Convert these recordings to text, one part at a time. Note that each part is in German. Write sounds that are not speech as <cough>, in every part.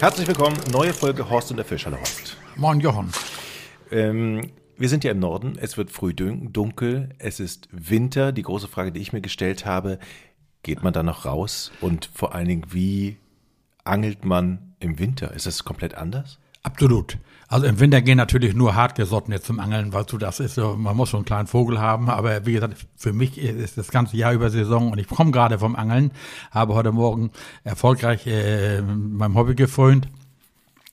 Herzlich willkommen, neue Folge Horst und der Fisch. Hallo Horst. Moin Jochen. Ähm, wir sind ja im Norden, es wird früh dunkel, es ist Winter. Die große Frage, die ich mir gestellt habe, geht man da noch raus? Und vor allen Dingen, wie angelt man im Winter? Ist das komplett anders? Absolut. Also im Winter gehen natürlich nur hartgesottene zum Angeln, weil du das ist so, man muss schon einen kleinen Vogel haben, aber wie gesagt, für mich ist das ganze Jahr über Saison und ich komme gerade vom Angeln, habe heute Morgen erfolgreich äh, meinem Hobby gefreut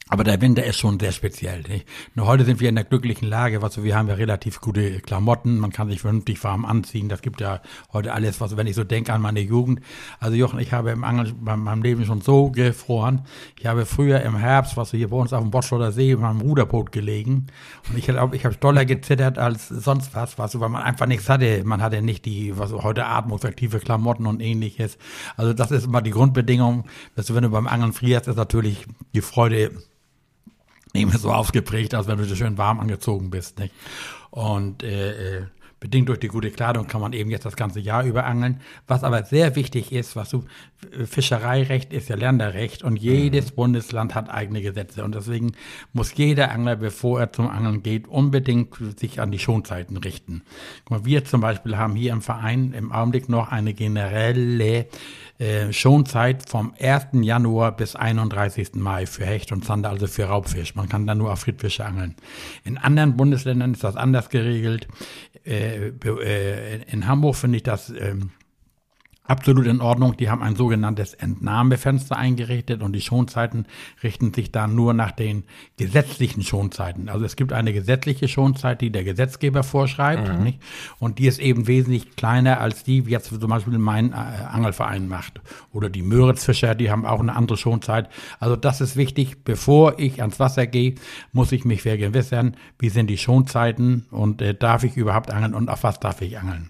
aber der Winter ist schon sehr speziell. Nicht? Nur heute sind wir in der glücklichen Lage, was wir haben ja relativ gute Klamotten, man kann sich vernünftig warm anziehen. Das gibt ja heute alles, was wenn ich so denke an meine Jugend. Also Jochen, ich habe im Angeln bei meinem Leben schon so gefroren. Ich habe früher im Herbst, was hier bei uns auf dem Botschotter See, in meinem Ruderboot gelegen und ich glaube, ich habe doller gezittert als sonst was, was weil man einfach nichts hatte. Man hatte nicht die, was heute atmungsaktive Klamotten und ähnliches. Also das ist immer die Grundbedingung. Dass du, wenn du beim Angeln frierst, ist natürlich die Freude mehr so ausgeprägt, als wenn du so schön warm angezogen bist. Nicht? Und äh, äh, bedingt durch die gute Kleidung kann man eben jetzt das ganze Jahr über angeln. Was aber sehr wichtig ist, was du, Fischereirecht ist ja Länderrecht und jedes mhm. Bundesland hat eigene Gesetze und deswegen muss jeder Angler, bevor er zum Angeln geht, unbedingt sich an die Schonzeiten richten. Guck mal, wir zum Beispiel haben hier im Verein im Augenblick noch eine generelle äh, Schonzeit vom 1. Januar bis 31. Mai für Hecht und Zander, also für Raubfisch. Man kann dann nur auf Friedfische angeln. In anderen Bundesländern ist das anders geregelt. Äh, äh, in Hamburg finde ich das ähm, absolut in Ordnung. Die haben ein sogenanntes Entnahmefenster eingerichtet und die Schonzeiten richten sich da nur nach den gesetzlichen Schonzeiten. Also es gibt eine gesetzliche Schonzeit, die der Gesetzgeber vorschreibt, mhm. nicht? und die ist eben wesentlich kleiner als die, wie jetzt zum Beispiel mein äh, Angelverein macht. Oder die Möritzfischer, die haben auch eine andere Schonzeit. Also das ist wichtig. Bevor ich ans Wasser gehe, muss ich mich vergewissern, wie sind die Schonzeiten und äh, darf ich überhaupt angeln und auf was darf ich angeln.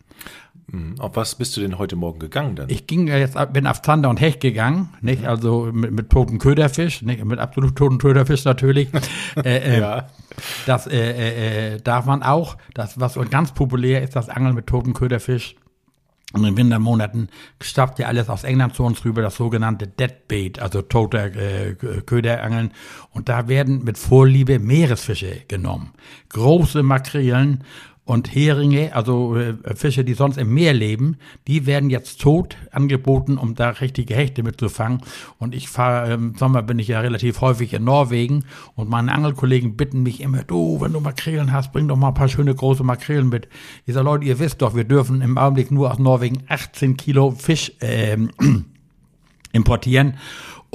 Mhm. Auf was bist du denn heute Morgen gegangen dann? Ich ging jetzt, bin auf Zander und Hecht gegangen, nicht? Mhm. Also mit, mit toten Köderfisch, nicht? Mit absolut toten Köderfisch natürlich. <laughs> äh, äh, ja. Das äh, äh, äh, darf man auch. Das, was ganz populär ist, das Angeln mit toten Köderfisch. Und in Wintermonaten stappt ja alles aus England zu uns rüber, das sogenannte Deadbait, also toter äh, Köderangeln. Und da werden mit Vorliebe Meeresfische genommen. Große Makrelen und Heringe, also äh, Fische, die sonst im Meer leben, die werden jetzt tot angeboten, um da richtige Hechte mitzufangen. Und ich fahre, im Sommer bin ich ja relativ häufig in Norwegen und meine Angelkollegen bitten mich immer, du, wenn du Makrelen hast, bring doch mal ein paar schöne große Makrelen mit. Ich sage, Leute, ihr wisst doch, wir dürfen im Augenblick nur aus Norwegen 18 Kilo Fisch ähm, <clears throat> importieren.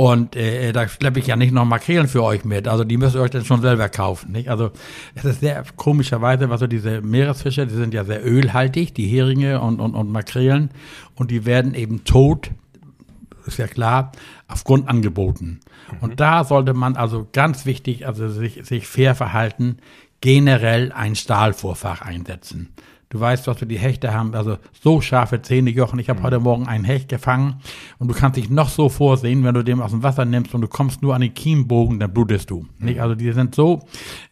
Und äh, da schleppe ich ja nicht noch Makrelen für euch mit. Also die müsst ihr euch dann schon selber kaufen. Nicht? Also es ist sehr komischerweise, was so diese Meeresfische, die sind ja sehr ölhaltig, die Heringe und, und, und Makrelen. Und die werden eben tot, ist ja klar, aufgrund angeboten. Mhm. Und da sollte man also ganz wichtig, also sich, sich fair verhalten, generell ein Stahlvorfach einsetzen. Du weißt, was wir die Hechte haben, also so scharfe Zähne, Jochen. Ich habe mhm. heute Morgen einen Hecht gefangen und du kannst dich noch so vorsehen, wenn du den aus dem Wasser nimmst und du kommst nur an den Kiembogen, dann blutest du. Mhm. Nicht? Also die sind so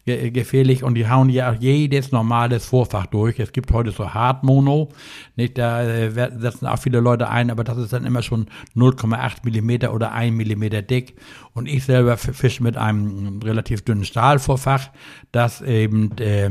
ge gefährlich und die hauen ja auch jedes normales Vorfach durch. Es gibt heute so Hartmono, nicht? Da äh, setzen auch viele Leute ein, aber das ist dann immer schon 0,8 Millimeter oder 1 Millimeter dick. Und ich selber fische mit einem relativ dünnen Stahlvorfach, das eben äh,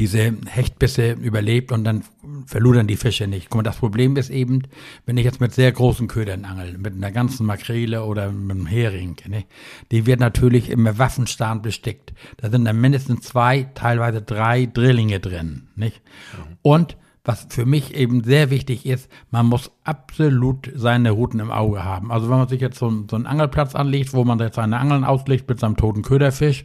diese Hechtbisse überlebt und dann verludern die Fische nicht. Guck mal, das Problem ist eben, wenn ich jetzt mit sehr großen Ködern angel, mit einer ganzen Makrele oder mit einem Hering, ne, die wird natürlich immer Waffenstarn bestickt. Da sind dann mindestens zwei, teilweise drei Drillinge drin, nicht? Mhm. Und was für mich eben sehr wichtig ist, man muss absolut seine Routen im Auge haben. Also wenn man sich jetzt so, so einen Angelplatz anlegt, wo man jetzt seine Angeln auslegt mit seinem toten Köderfisch,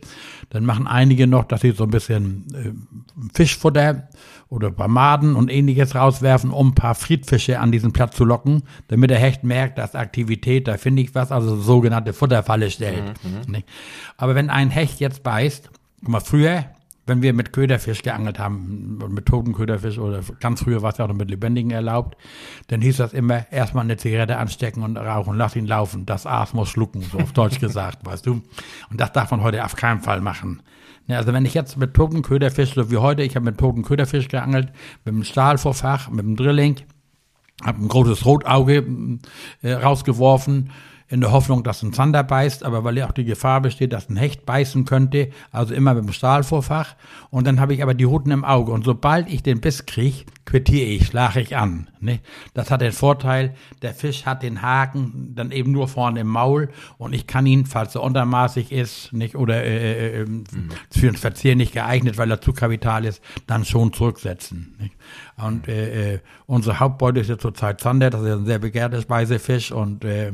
dann machen einige noch, dass sie so ein bisschen äh, Fischfutter oder Maden und ähnliches rauswerfen, um ein paar Friedfische an diesen Platz zu locken, damit der Hecht merkt, dass Aktivität, da finde ich was, also sogenannte Futterfalle stellt. Mhm, mhm. Aber wenn ein Hecht jetzt beißt, guck mal, früher wenn wir mit Köderfisch geangelt haben, mit toten Köderfisch oder ganz früher war es ja auch noch mit lebendigen erlaubt, dann hieß das immer, erstmal eine Zigarette anstecken und rauchen, lass ihn laufen, das Aas muss schlucken, so auf Deutsch <laughs> gesagt, weißt du. Und das darf man heute auf keinen Fall machen. Ja, also wenn ich jetzt mit toten Köderfisch, so wie heute, ich habe mit toten Köderfisch geangelt, mit einem Stahlvorfach, mit einem Drilling, habe ein großes Rotauge äh, rausgeworfen, in der Hoffnung, dass ein Zander beißt, aber weil ja auch die Gefahr besteht, dass ein Hecht beißen könnte, also immer mit dem Stahlvorfach. Und dann habe ich aber die Ruten im Auge. Und sobald ich den Biss kriege, quittiere ich, schlage ich an. Ne? Das hat den Vorteil, der Fisch hat den Haken dann eben nur vorne im Maul und ich kann ihn, falls er untermaßig ist, nicht oder äh, äh, mhm. für ein Verzehr nicht geeignet, weil er zu kapital ist, dann schon zurücksetzen. Nicht? Und äh, äh, unsere Hauptbeute ist ja zurzeit Zander, das ist ein sehr begehrter Speisefisch und, äh,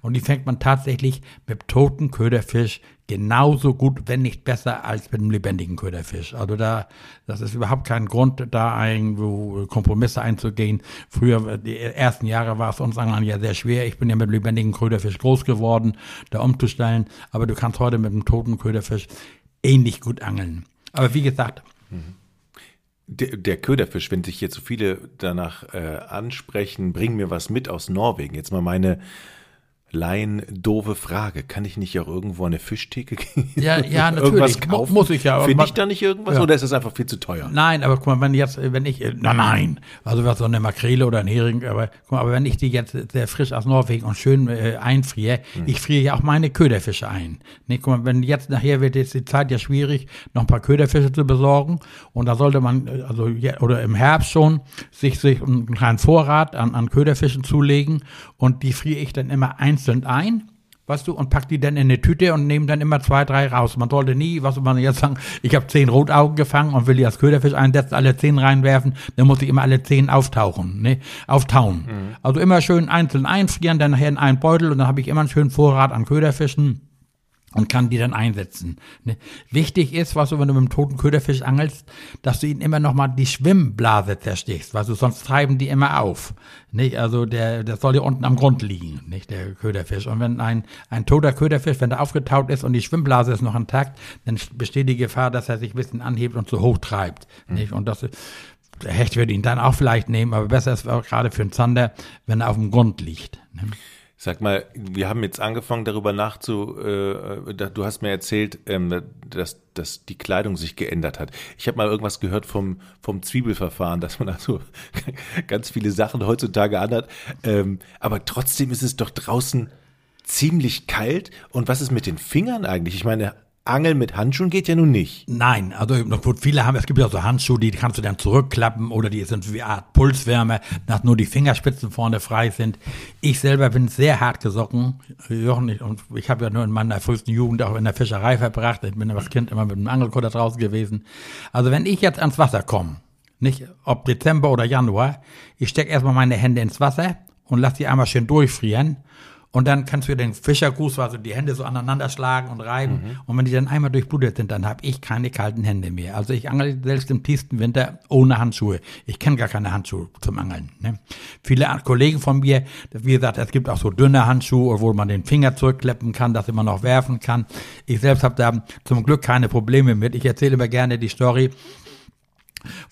und die fängt man tatsächlich mit toten Köderfisch genauso gut, wenn nicht besser, als mit einem lebendigen Köderfisch. Also da, das ist überhaupt kein Grund, da irgendwo Kompromisse einzugehen. Früher, die ersten Jahre war es uns Anglern ja sehr schwer. Ich bin ja mit einem lebendigen Köderfisch groß geworden, da umzustellen. Aber du kannst heute mit einem toten Köderfisch ähnlich gut angeln. Aber wie gesagt, mhm. Der, der, Köderfisch, wenn sich jetzt so viele danach äh, ansprechen, bring mir was mit aus Norwegen. Jetzt mal meine Laien doofe Frage. Kann ich nicht auch irgendwo eine Fischtheke gehen? Ja, ja, <laughs> natürlich. irgendwas kaufen? Muss ich ja. Finde ich da nicht irgendwas ja. oder ist das einfach viel zu teuer? Nein, aber guck mal, wenn jetzt, wenn ich, na nein, also was so eine Makrele oder ein Hering, aber guck mal, aber wenn ich die jetzt sehr frisch aus Norwegen und schön äh, einfriere, hm. ich friere ja auch meine Köderfische ein. Nee, guck mal, wenn jetzt nachher wird jetzt die Zeit ja schwierig, noch ein paar Köderfische zu besorgen und da sollte man, äh, also oder im Herbst schon, sich, sich einen kleinen Vorrat an, an Köderfischen zulegen und die friere ich dann immer einzeln ein weißt du, und pack die dann in eine Tüte und nehme dann immer zwei, drei raus. Man sollte nie, was man jetzt sagen, ich habe zehn Rotaugen gefangen und will die als Köderfisch einsetzen, alle zehn reinwerfen, dann muss ich immer alle zehn auftauchen, ne, auftauen. Mhm. Also immer schön einzeln einfrieren, dann nachher in einen Beutel und dann habe ich immer einen schönen Vorrat an Köderfischen und kann die dann einsetzen. Ne? Wichtig ist, was du, wenn du mit dem toten Köderfisch angelst, dass du ihn immer noch mal die Schwimmblase zerstichst, weil du sonst treiben die immer auf. Nicht? Also der, der soll ja unten am Grund liegen, nicht der Köderfisch. Und wenn ein, ein toter Köderfisch, wenn der aufgetaut ist und die Schwimmblase ist noch intakt, dann besteht die Gefahr, dass er sich ein bisschen anhebt und zu hoch treibt. Mhm. Nicht? Und das der Hecht würde ihn dann auch vielleicht nehmen, aber besser ist auch gerade für einen Zander, wenn er auf dem Grund liegt. Ne? Sag mal, wir haben jetzt angefangen darüber nachzu, äh, du hast mir erzählt, ähm, dass, dass die Kleidung sich geändert hat. Ich habe mal irgendwas gehört vom, vom Zwiebelverfahren, dass man also <laughs> ganz viele Sachen heutzutage anhat. Ähm, aber trotzdem ist es doch draußen ziemlich kalt. Und was ist mit den Fingern eigentlich? Ich meine, Angeln mit Handschuhen geht ja nun nicht. Nein, also viele haben, es gibt ja so Handschuhe, die kannst du dann zurückklappen oder die sind wie eine Art Pulswärme, dass nur die Fingerspitzen vorne frei sind. Ich selber bin sehr hart gesocken, Jochen, ich, und ich habe ja nur in meiner frühesten Jugend auch in der Fischerei verbracht. Ich bin als Kind immer mit einem Angelkutter draußen gewesen. Also wenn ich jetzt ans Wasser komme, nicht ob Dezember oder Januar, ich stecke erstmal meine Hände ins Wasser und lasse die einmal schön durchfrieren und dann kannst du den Fischergruß, also die Hände so aneinander schlagen und reiben. Mhm. Und wenn die dann einmal durchblutet sind, dann habe ich keine kalten Hände mehr. Also ich angel selbst im tiefsten Winter ohne Handschuhe. Ich kenne gar keine Handschuhe zum Angeln. Ne? Viele Kollegen von mir, wie gesagt, es gibt auch so dünne Handschuhe, wo man den Finger zurückkleppen kann, dass man noch werfen kann. Ich selbst habe da zum Glück keine Probleme mit. Ich erzähle immer gerne die Story,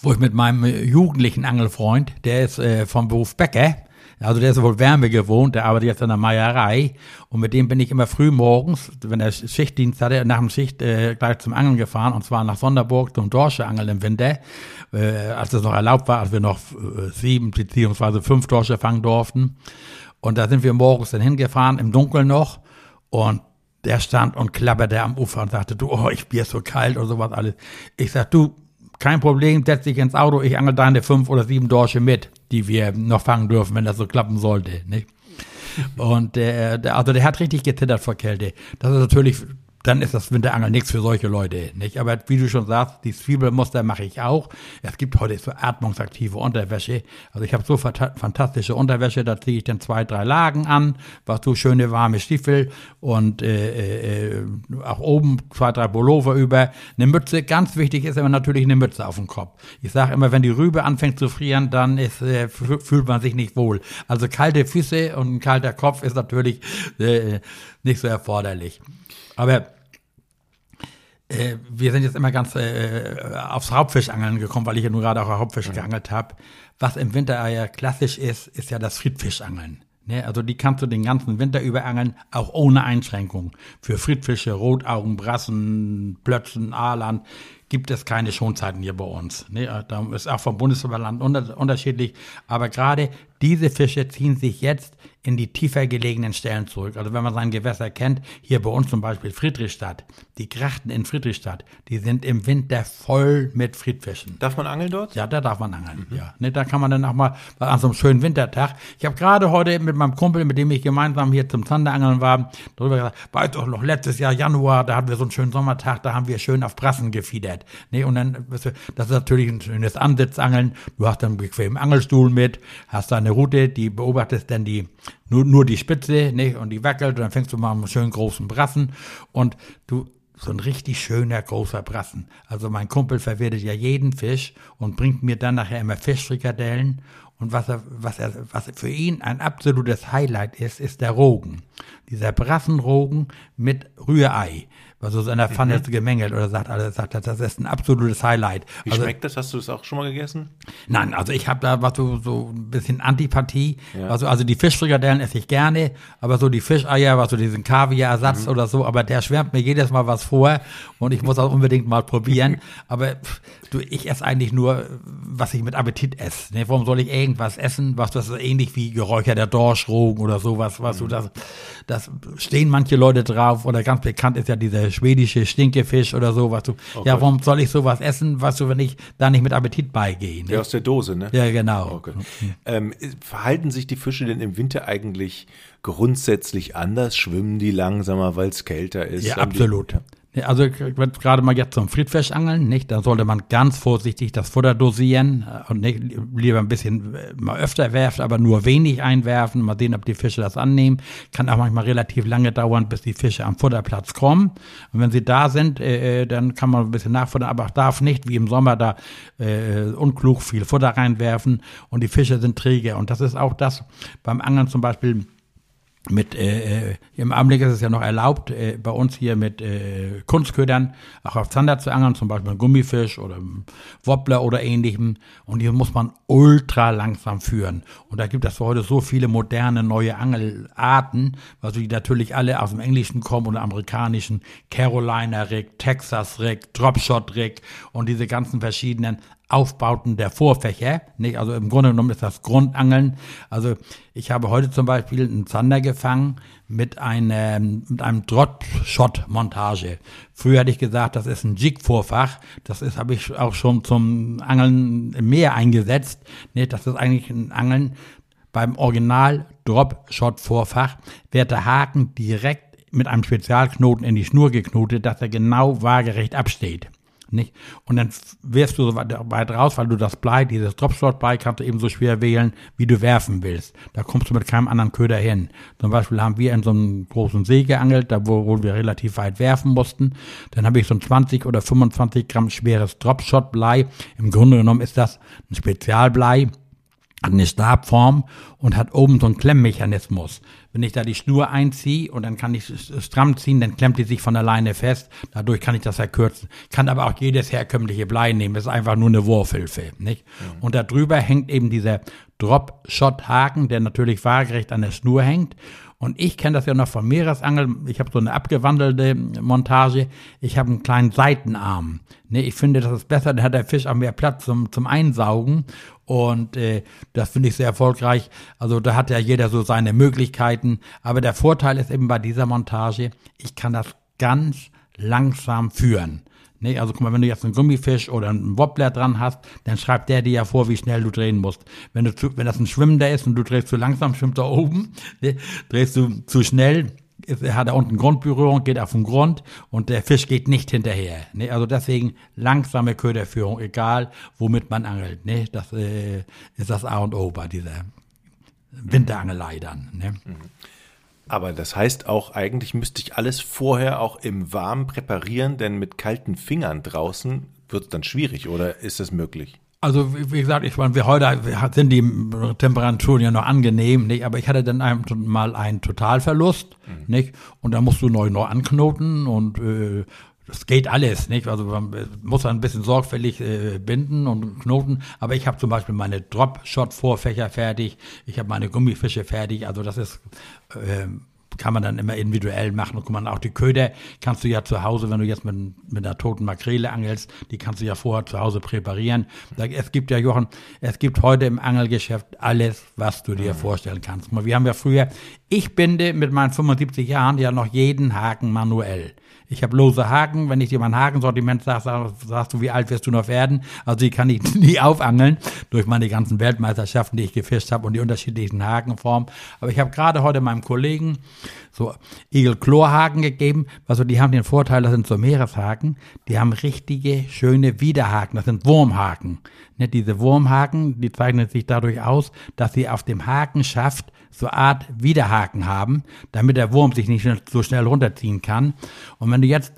wo ich mit meinem jugendlichen Angelfreund, der ist äh, vom Beruf Bäcker, also der ist wohl Wärme gewohnt, der arbeitet jetzt in der Meierei. Und mit dem bin ich immer früh morgens, wenn er Schichtdienst hatte, nach dem Schicht äh, gleich zum Angeln gefahren. Und zwar nach Sonderburg zum Dorsche-Angeln im Winter, äh, als es noch erlaubt war, als wir noch äh, sieben beziehungsweise fünf Dorsche fangen durften. Und da sind wir morgens dann hingefahren, im Dunkeln noch. Und der stand und klapperte am Ufer und sagte, du, oh, ich bin so kalt und sowas alles. Ich sag, du, kein Problem, setz dich ins Auto, ich angel deine fünf oder sieben Dorsche mit, die wir noch fangen dürfen, wenn das so klappen sollte. Nicht? Und der, also der hat richtig gezittert vor Kälte. Das ist natürlich dann ist das Winterangeln nichts für solche Leute, nicht? Aber wie du schon sagst, die Zwiebelmuster mache ich auch. Es gibt heute so atmungsaktive Unterwäsche. Also ich habe so fantastische Unterwäsche, da ziehe ich dann zwei, drei Lagen an, was so schöne warme Stiefel und äh, äh, auch oben zwei, drei Pullover über. Eine Mütze, ganz wichtig ist immer natürlich eine Mütze auf dem Kopf. Ich sage immer, wenn die Rübe anfängt zu frieren, dann ist, äh, fühlt man sich nicht wohl. Also kalte Füße und ein kalter Kopf ist natürlich äh, nicht so erforderlich. Aber äh, wir sind jetzt immer ganz äh, aufs Raubfischangeln gekommen, weil ich ja nur gerade auch Raubfisch ja. geangelt habe. Was im Winter ja klassisch ist, ist ja das Friedfischangeln. Ne? Also die kannst du den ganzen Winter über angeln, auch ohne Einschränkung. Für Friedfische, Rotaugen, Brassen, Plötzen, Aaland gibt es keine Schonzeiten hier bei uns. Ne? Da ist auch vom Bundesland unterschiedlich. Aber gerade diese Fische ziehen sich jetzt in die tiefer gelegenen Stellen zurück. Also wenn man sein Gewässer kennt, hier bei uns zum Beispiel Friedrichstadt, die Grachten in Friedrichstadt, die sind im Winter voll mit Friedfischen. Darf man angeln dort? Ja, da darf man angeln. Mhm. Ja, ne, da kann man dann auch mal an so einem schönen Wintertag. Ich habe gerade heute mit meinem Kumpel, mit dem ich gemeinsam hier zum Zanderangeln war, darüber gesagt, weißt doch noch letztes Jahr Januar, da hatten wir so einen schönen Sommertag, da haben wir schön auf Brassen gefiedert. Ne, und dann, das ist natürlich ein schönes Ansitzangeln. Du hast dann einen bequemen Angelstuhl mit, hast deine Route, die beobachtest dann die nur, nur die Spitze, nicht? Und die wackelt und dann fängst du mal einen schönen großen Brassen und du, so ein richtig schöner großer Brassen. Also mein Kumpel verwertet ja jeden Fisch und bringt mir dann nachher immer Fischfrikadellen und was er, was er, was für ihn ein absolutes Highlight ist, ist der Rogen. Dieser Brassenrogen mit Rührei was so in der Pfanne mhm. gemengelt oder sagt, also sagt, das ist ein absolutes Highlight. Wie also, schmeckt das? Hast du das auch schon mal gegessen? Nein, also ich habe da was so, so ein bisschen Antipathie. Ja. Also, also die Fischfrikadellen esse ich gerne, aber so die Fischeier, was so diesen Kaviarersatz mhm. oder so, aber der schwärmt mir jedes Mal was vor und ich muss auch unbedingt mal probieren. <laughs> aber du, ich esse eigentlich nur, was ich mit Appetit esse. Ne? Warum soll ich irgendwas essen, was das so ähnlich wie geräucherter Dorschrogen oder sowas, was mhm. du das, das stehen manche Leute drauf oder ganz bekannt ist ja dieser schwedische Stinkefisch oder so, was du, okay. ja, warum soll ich sowas essen, was du, wenn ich da nicht mit Appetit beigehe? Ne? Ja, aus der Dose, ne? Ja, genau. Okay. Ähm, verhalten sich die Fische denn im Winter eigentlich grundsätzlich anders? Schwimmen die langsamer, weil es kälter ist? Ja, absolut. Die, also gerade mal jetzt zum Friedfischangeln, nicht? Da sollte man ganz vorsichtig das Futter dosieren äh, und nicht, lieber ein bisschen äh, mal öfter werfen, aber nur wenig einwerfen. Mal sehen, ob die Fische das annehmen. Kann auch manchmal relativ lange dauern, bis die Fische am Futterplatz kommen. Und wenn sie da sind, äh, äh dann kann man ein bisschen nachfuttern, aber darf nicht wie im Sommer da äh, unklug viel Futter reinwerfen und die Fische sind träge. Und das ist auch das beim Angeln zum Beispiel mit äh, äh, im Augenblick ist es ja noch erlaubt, äh, bei uns hier mit äh, Kunstködern auch auf Zander zu angeln, zum Beispiel einen Gummifisch oder einen Wobbler oder ähnlichem. Und hier muss man ultra langsam führen. Und da gibt es heute so viele moderne neue Angelarten, also die natürlich alle aus dem Englischen kommen oder amerikanischen Carolina Rig, Texas Rig, Dropshot Rig und diese ganzen verschiedenen Aufbauten der Vorfächer. Nicht? Also im Grunde genommen ist das Grundangeln. Also ich habe heute zum Beispiel einen Zander gefangen mit einem, mit einem Drop-Shot-Montage. Früher hätte ich gesagt, das ist ein Jig-Vorfach. Das ist, habe ich auch schon zum Angeln im Meer eingesetzt. Nicht? Das ist eigentlich ein Angeln beim Original Drop-Shot-Vorfach wird der Haken direkt mit einem Spezialknoten in die Schnur geknotet, dass er genau waagerecht absteht. Nicht? Und dann wirst du so weit raus, weil du das Blei, dieses Dropshot-Blei kannst du eben so schwer wählen, wie du werfen willst. Da kommst du mit keinem anderen Köder hin. Zum Beispiel haben wir in so einem großen See geangelt, da wo, wo wir relativ weit werfen mussten. Dann habe ich so ein 20 oder 25 Gramm schweres Dropshot-Blei. Im Grunde genommen ist das ein Spezialblei hat eine Stabform und hat oben so einen Klemmmechanismus. Wenn ich da die Schnur einziehe und dann kann ich stramm ziehen, dann klemmt die sich von alleine fest. Dadurch kann ich das verkürzen. Kann aber auch jedes herkömmliche Blei nehmen. Das ist einfach nur eine Wurfhilfe, nicht? Mhm. Und darüber hängt eben dieser Drop-Shot-Haken, der natürlich waagerecht an der Schnur hängt. Und ich kenne das ja noch vom Meeresangeln. Ich habe so eine abgewandelte Montage. Ich habe einen kleinen Seitenarm. Ne, ich finde, das ist besser, dann hat der Fisch auch mehr Platz zum, zum Einsaugen. Und äh, das finde ich sehr erfolgreich. Also da hat ja jeder so seine Möglichkeiten. Aber der Vorteil ist eben bei dieser Montage, ich kann das ganz langsam führen. Nee, also guck mal, wenn du jetzt einen Gummifisch oder einen Wobbler dran hast, dann schreibt der dir ja vor, wie schnell du drehen musst. Wenn du zu, wenn das ein Schwimmender ist und du drehst zu langsam, schwimmt er oben. Nee, drehst du zu schnell, ist, hat er unten Grundberührung, geht auf den Grund und der Fisch geht nicht hinterher. Nee, also deswegen langsame Köderführung, egal womit man angelt. Nee, das äh, ist das A und O bei dieser Winterangelei dann. Ne? Mhm. Aber das heißt auch, eigentlich müsste ich alles vorher auch im Warmen präparieren, denn mit kalten Fingern draußen wird es dann schwierig, oder ist das möglich? Also wie gesagt, ich meine, wir heute sind die Temperaturen ja noch angenehm, nicht? Aber ich hatte dann mal einen Totalverlust, mhm. nicht? Und da musst du neu neu anknoten und äh, das geht alles, nicht? Also man muss ein bisschen sorgfältig äh, binden und knoten. Aber ich habe zum Beispiel meine Drop-Shot-Vorfächer fertig. Ich habe meine Gummifische fertig. Also das ist äh, kann man dann immer individuell machen. Und guck mal, auch die Köder kannst du ja zu Hause, wenn du jetzt mit, mit einer toten Makrele angelst, die kannst du ja vorher zu Hause präparieren. Es gibt ja, Jochen, es gibt heute im Angelgeschäft alles, was du dir mhm. vorstellen kannst. Wir haben ja früher, ich binde mit meinen 75 Jahren ja noch jeden Haken manuell. Ich habe lose Haken. Wenn ich dir mein Hakensortiment sage, sag, sagst du, wie alt wirst du noch werden? Also die kann <laughs> ich nie aufangeln durch meine ganzen Weltmeisterschaften, die ich gefischt habe und die unterschiedlichen Hakenformen. Aber ich habe gerade heute meinem Kollegen so Igel-Chlorhaken gegeben. Also die haben den Vorteil, das sind so Meereshaken. Die haben richtige, schöne Widerhaken. Das sind Wurmhaken. Ne, diese Wurmhaken, die zeichnen sich dadurch aus, dass sie auf dem Hakenschaft so Art Widerhaken haben, damit der Wurm sich nicht so schnell runterziehen kann. Und wenn du jetzt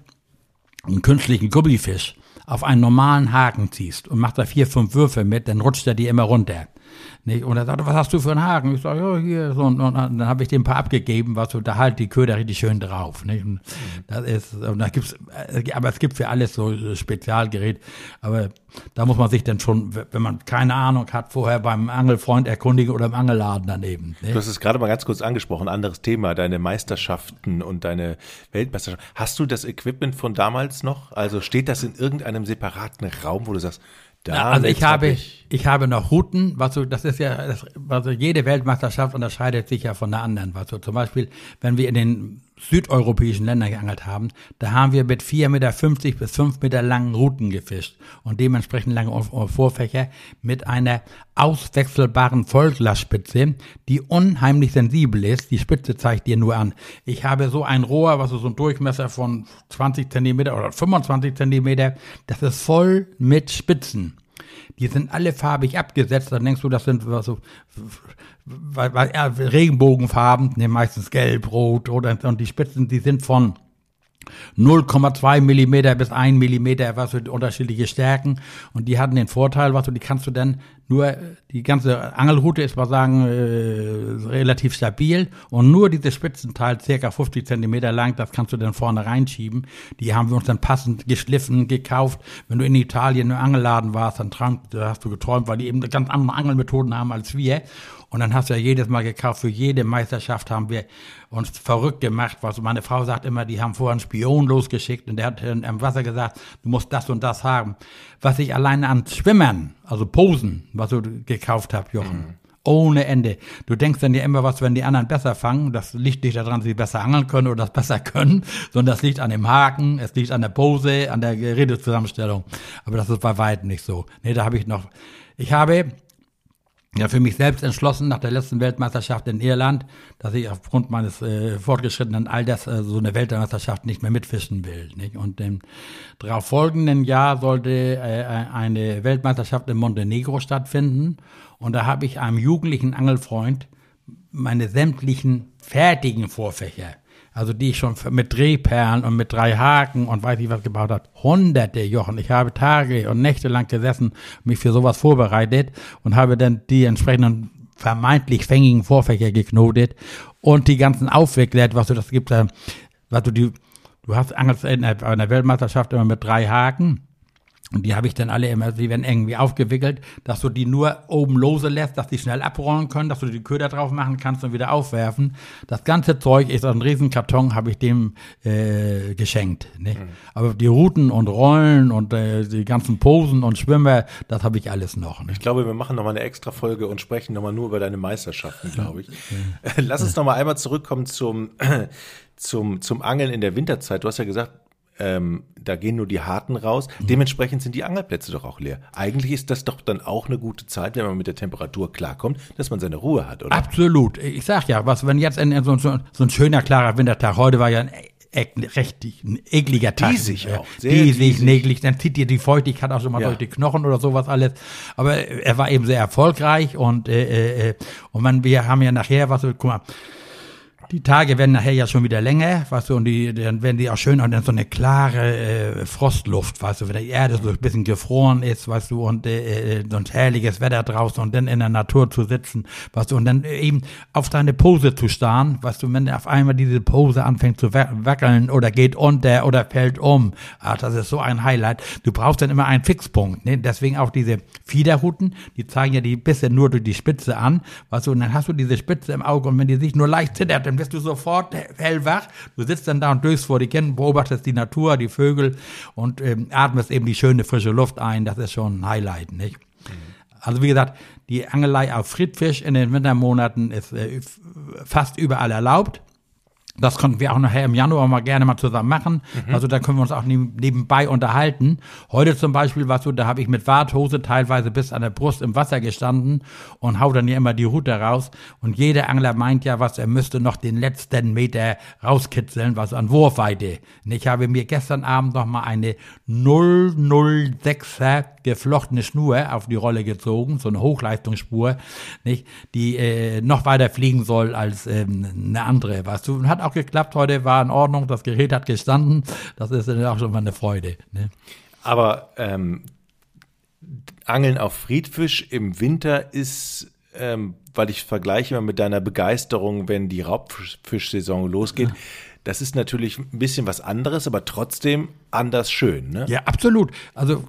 einen künstlichen Gummifisch auf einen normalen Haken ziehst und machst da vier, fünf Würfe mit, dann rutscht er dir immer runter. Nicht? Und er sagte, was hast du für einen Haken? Ich sage, ja, hier. So, und, und dann habe ich dem ein paar abgegeben, was so, da halt die Köder richtig schön drauf. Nicht? Und das ist, und da gibt's, äh, aber es gibt für alles so Spezialgerät. Aber da muss man sich dann schon, wenn man keine Ahnung hat, vorher beim Angelfreund erkundigen oder im Angelladen daneben. Nicht? Du hast es gerade mal ganz kurz angesprochen, anderes Thema, deine Meisterschaften und deine Weltmeisterschaften. Hast du das Equipment von damals noch? Also steht das in irgendeinem separaten Raum, wo du sagst, da also ich habe, ich. ich habe noch Routen, was so, das ist ja, das, also jede Weltmeisterschaft unterscheidet sich ja von der anderen. Was so, zum Beispiel, wenn wir in den südeuropäischen Ländern geangelt haben, da haben wir mit 4,50 Meter bis 5 Meter langen Routen gefischt und dementsprechend lange Vorfächer mit einer auswechselbaren Vollglasspitze, die unheimlich sensibel ist. Die Spitze zeigt dir nur an. Ich habe so ein Rohr, was ist so ein Durchmesser von 20 Zentimeter oder 25 Zentimeter, das ist voll mit Spitzen. Die sind alle farbig abgesetzt. Dann denkst du, das sind so weil, weil, ja, Regenbogenfarben, ne, meistens gelb, rot, oder und die Spitzen, die sind von 0,2 Millimeter bis 1 Millimeter, was für unterschiedliche Stärken. Und die hatten den Vorteil, was du, die kannst du dann nur, die ganze Angelrute ist, mal sagen, äh, relativ stabil. Und nur dieses Spitzenteil, circa 50 Zentimeter lang, das kannst du dann vorne reinschieben. Die haben wir uns dann passend geschliffen, gekauft. Wenn du in Italien im Angelladen warst, dann träumt, hast du geträumt, weil die eben ganz andere Angelmethoden haben als wir. Und dann hast du ja jedes Mal gekauft, für jede Meisterschaft haben wir uns verrückt gemacht. Was meine Frau sagt immer, die haben vorher einen Spion losgeschickt und der hat im Wasser gesagt, du musst das und das haben. Was ich alleine an Schwimmern, also Posen, was du gekauft hast, Jochen. Mhm. Ohne Ende. Du denkst dann ja immer was, wenn die anderen besser fangen. Das liegt nicht daran, dass sie besser angeln können oder das besser können, sondern das liegt an dem Haken, es liegt an der Pose, an der Gerätezusammenstellung. Aber das ist bei weitem nicht so. Nee, da habe ich noch, ich habe ja für mich selbst entschlossen nach der letzten Weltmeisterschaft in Irland, dass ich aufgrund meines äh, fortgeschrittenen Alters äh, so eine Weltmeisterschaft nicht mehr mitfischen will. Nicht? Und im darauf folgenden Jahr sollte äh, eine Weltmeisterschaft in Montenegro stattfinden. Und da habe ich einem jugendlichen Angelfreund meine sämtlichen fertigen Vorfächer also die ich schon mit Drehperlen und mit drei Haken und weiß ich was gebaut hat. Hunderte Jochen. Ich habe Tage und Nächte lang gesessen, mich für sowas vorbereitet und habe dann die entsprechenden vermeintlich fängigen Vorfächer geknotet und die ganzen aufgeklärt, was du das gibt, was du die, du hast in einer Weltmeisterschaft immer mit drei Haken und die habe ich dann alle immer, die werden irgendwie aufgewickelt, dass du die nur oben lose lässt, dass die schnell abrollen können, dass du die Köder drauf machen kannst und wieder aufwerfen. Das ganze Zeug ist ein Riesenkarton, habe ich dem äh, geschenkt. Nicht? Mhm. Aber die Routen und Rollen und äh, die ganzen Posen und Schwimmer, das habe ich alles noch. Nicht? Ich glaube, wir machen nochmal eine extra Folge und sprechen nochmal nur über deine Meisterschaften, glaube ich. Lass uns nochmal einmal zurückkommen zum, <clears throat> zum, zum Angeln in der Winterzeit. Du hast ja gesagt, ähm, da gehen nur die Harten raus. Mhm. Dementsprechend sind die Angelplätze doch auch leer. Eigentlich ist das doch dann auch eine gute Zeit, wenn man mit der Temperatur klarkommt, dass man seine Ruhe hat, oder? Absolut. Ich sag ja, was, wenn jetzt in, in so, so, so, ein schöner, klarer Wintertag, heute war ja ein e richtig ein ekliger Tag. Diesig auch. Sehr diesig, diesig. Neglig, dann zieht dir die Feuchtigkeit auch schon mal ja. durch die Knochen oder sowas alles. Aber er war eben sehr erfolgreich und, äh, äh, äh und man, wir haben ja nachher, was, guck mal, die Tage werden nachher ja schon wieder länger, weißt du, und die, dann werden die auch schön und dann so eine klare äh, Frostluft, weißt du, wenn die Erde so ein bisschen gefroren ist, weißt du, und äh, äh so ein herrliches Wetter draußen und dann in der Natur zu sitzen, weißt du, und dann eben auf deine Pose zu starren, weißt du, wenn auf einmal diese Pose anfängt zu wackeln oder geht unter oder fällt um, ach, das ist so ein Highlight. Du brauchst dann immer einen Fixpunkt, ne? deswegen auch diese Fiederhuten, die zeigen ja die Bisse nur durch die Spitze an, weißt du, und dann hast du diese Spitze im Auge und wenn die sich nur leicht zittert, dann bist du sofort hellwach. Du sitzt dann da und durchs vor die Kinder, beobachtest die Natur, die Vögel und ähm, atmest eben die schöne frische Luft ein. Das ist schon ein Highlight, nicht? Mhm. Also wie gesagt, die Angelei auf Friedfisch in den Wintermonaten ist äh, fast überall erlaubt. Das konnten wir auch nachher im Januar mal gerne mal zusammen machen. Mhm. Also da können wir uns auch nebenbei unterhalten. Heute zum Beispiel, was so, da habe ich mit Warthose teilweise bis an der Brust im Wasser gestanden und hau dann ja immer die Route raus. Und jeder Angler meint ja, was er müsste noch den letzten Meter rauskitzeln, was an Wurfweite. Und ich habe mir gestern Abend noch mal eine 006er geflochtene Schnur auf die Rolle gezogen, so eine Hochleistungsspur, nicht, die äh, noch weiter fliegen soll als ähm, eine andere. Was du, hat auch geklappt heute, war in Ordnung, das Gerät hat gestanden. Das ist auch schon mal eine Freude. Ne? Aber ähm, Angeln auf Friedfisch im Winter ist, ähm, weil ich vergleiche mal mit deiner Begeisterung, wenn die Raubfischsaison losgeht. Das ist natürlich ein bisschen was anderes, aber trotzdem anders schön. Ne? Ja, absolut. Also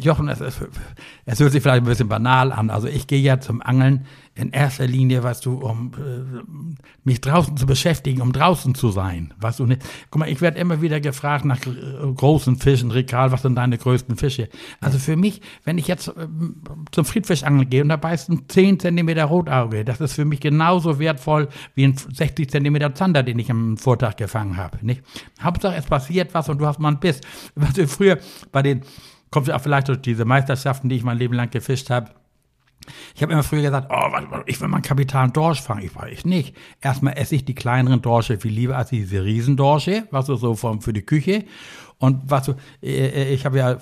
Jochen, es, es hört sich vielleicht ein bisschen banal an. Also ich gehe ja zum Angeln in erster Linie, weißt du, um äh, mich draußen zu beschäftigen, um draußen zu sein. Weißt du, nicht? guck mal, ich werde immer wieder gefragt nach äh, großen Fischen, Rekal, was sind deine größten Fische? Also für mich, wenn ich jetzt äh, zum Friedfischangeln gehe und da beißt ein 10 Zentimeter Rotauge, das ist für mich genauso wertvoll wie ein 60 Zentimeter Zander, den ich am Vortag gefangen habe. Hauptsache, es passiert was und du hast mal einen Biss. Was du früher bei den, kommt auch vielleicht durch diese Meisterschaften, die ich mein Leben lang gefischt habe, ich habe immer früher gesagt, oh, ich will mal einen kapitalen Dorsch fangen. Ich ich nicht. Erstmal esse ich die kleineren Dorsche viel lieber als diese Riesendorsche, was so vom, für die Küche. Und was du, äh, äh, ich habe ja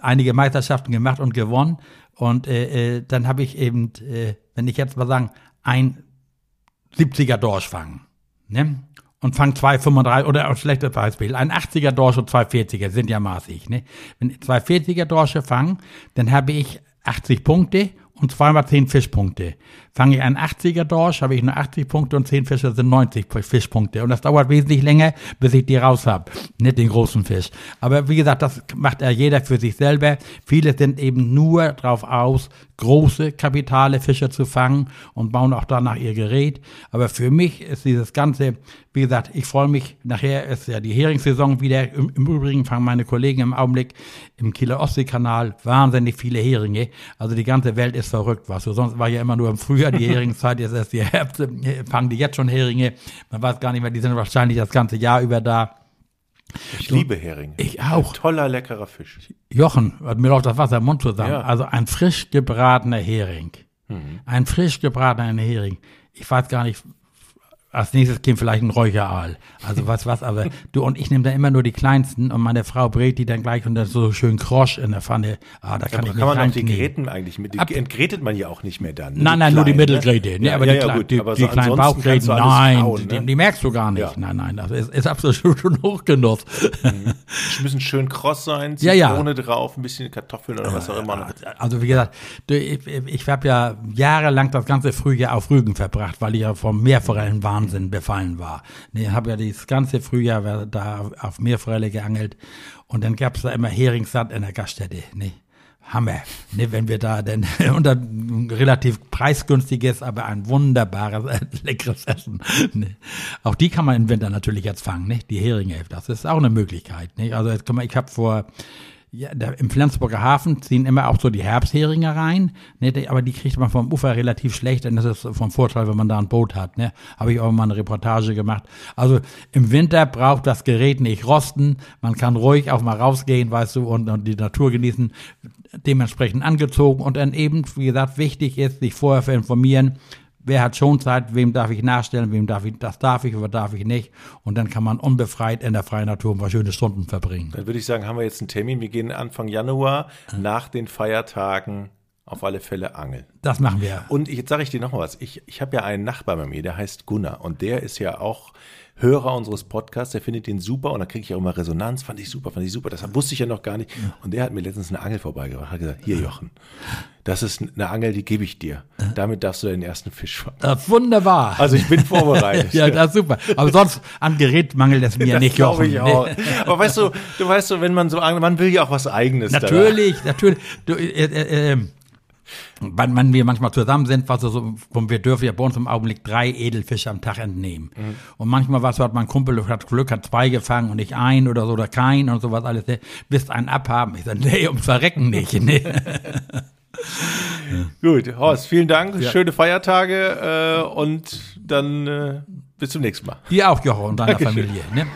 einige Meisterschaften gemacht und gewonnen. Und äh, äh, dann habe ich eben, äh, wenn ich jetzt mal sagen, ein 70er Dorsch fangen. Ne? Und fang 2,35 oder ein schlechtes Beispiel, ein 80er Dorsch und zwei 40er sind ja maßig. Ne? Wenn zwei 40er Dorsche fangen, dann habe ich 80 Punkte und zweimal 10 Fischpunkte. Fange ich einen 80er Dorsch, habe ich nur 80 Punkte und 10 Fische sind 90 Fischpunkte. Und das dauert wesentlich länger, bis ich die raus habe. Nicht den großen Fisch. Aber wie gesagt, das macht ja jeder für sich selber. Viele sind eben nur drauf aus, große kapitale Fische zu fangen und bauen auch danach ihr Gerät. Aber für mich ist dieses Ganze, wie gesagt, ich freue mich, nachher ist ja die Heringssaison wieder. Im, im Übrigen fangen meine Kollegen im Augenblick im Kieler Ostseekanal wahnsinnig viele Heringe. Also die ganze Welt ist verrückt, was. Sonst war ja immer nur im Frühjahr früher die Heringszeit, jetzt erst die Herbst, fangen die jetzt schon Heringe. Man weiß gar nicht mehr, die sind wahrscheinlich das ganze Jahr über da. Ich liebe Hering. Ich auch. Ein toller, leckerer Fisch. Jochen, mir läuft das Wasser im Mund zusammen. Ja. Also ein frisch gebratener Hering. Mhm. Ein frisch gebratener Hering. Ich weiß gar nicht, als nächstes käme vielleicht ein Räucheraal. Also was, was, aber du und ich nehme da immer nur die kleinsten und meine Frau brät die dann gleich und dann so schön krosch in der Pfanne. Ah, da kann aber ich kann man auch die Gräten eigentlich mit, die Ab, entgrätet man ja auch nicht mehr dann. Ne? Nein, nein, nur die ne? Mittelgräte. Ne? Ja, aber ja, die, ja, gut, die, aber die so kleinen Bauchgräten, nein, hauen, ne? die, die, merkst du gar nicht. Ja. Nein, nein, das ist, ist absolut schon Hochgenuss. Mhm. Die müssen schön kross sein, Zitrone ja, ja. drauf, ein bisschen Kartoffeln oder was auch immer. Also wie gesagt, ich, ich habe ja jahrelang das ganze Frühjahr auf Rügen verbracht, weil ich ja vom Meerforellenwahnsinn befallen war. Nee, habe ja das ganze Frühjahr da auf Meerforelle geangelt und dann gab es da immer Heringsand in der Gaststätte. Nee. Hammer, ne, wenn wir da denn <laughs> unter relativ preisgünstiges, aber ein wunderbares, <laughs> leckeres Essen. Ne. Auch die kann man im Winter natürlich jetzt fangen, ne? die Heringe. Das ist auch eine Möglichkeit. Ne? Also jetzt kann man, ich habe vor ja, da, im Flensburger Hafen ziehen immer auch so die Herbstheringe rein, ne, aber die kriegt man vom Ufer relativ schlecht, denn das ist vom Vorteil, wenn man da ein Boot hat. Ne. Habe ich auch mal eine Reportage gemacht. Also im Winter braucht das Gerät nicht rosten, man kann ruhig auch mal rausgehen, weißt du, und, und die Natur genießen, dementsprechend angezogen und dann eben, wie gesagt, wichtig ist, sich vorher zu informieren, wer hat schon Zeit, wem darf ich nachstellen, wem darf ich, das darf ich, oder darf ich nicht. Und dann kann man unbefreit in der freien Natur ein paar schöne Stunden verbringen. Dann würde ich sagen, haben wir jetzt einen Termin. Wir gehen Anfang Januar nach den Feiertagen auf alle Fälle angeln. Das machen wir. Und jetzt sage ich dir noch was. Ich, ich habe ja einen Nachbar bei mir, der heißt Gunnar. Und der ist ja auch Hörer unseres Podcasts, der findet den super und da kriege ich auch immer Resonanz. Fand ich super, fand ich super. Das wusste ich ja noch gar nicht. Und der hat mir letztens eine Angel vorbeigebracht. Hat gesagt, hier Jochen, das ist eine Angel, die gebe ich dir. Damit darfst du den ersten Fisch fangen. Das wunderbar. Also ich bin vorbereitet. <laughs> ja, das ist super. Aber sonst an Gerät mangelt es mir das nicht, Jochen. Ich auch. Aber weißt du, du weißt so, wenn man so angelt, man will ja auch was Eigenes. Natürlich, danach. natürlich. Du, äh, äh, äh, wenn, wenn wir manchmal zusammen sind, was so, wir dürfen ja bei uns im Augenblick drei Edelfische am Tag entnehmen. Mhm. Und manchmal was hat mein Kumpel hat Glück, hat zwei gefangen und nicht ein oder so oder kein und sowas alles. Willst einen abhaben? Ich sage, nee, ums Verrecken nicht. <laughs> Nee. Gut, Horst, vielen Dank. Ja. Schöne Feiertage äh, und dann äh, bis zum nächsten Mal. Dir auch, Jochen, und deiner Dankeschön. Familie. Ne?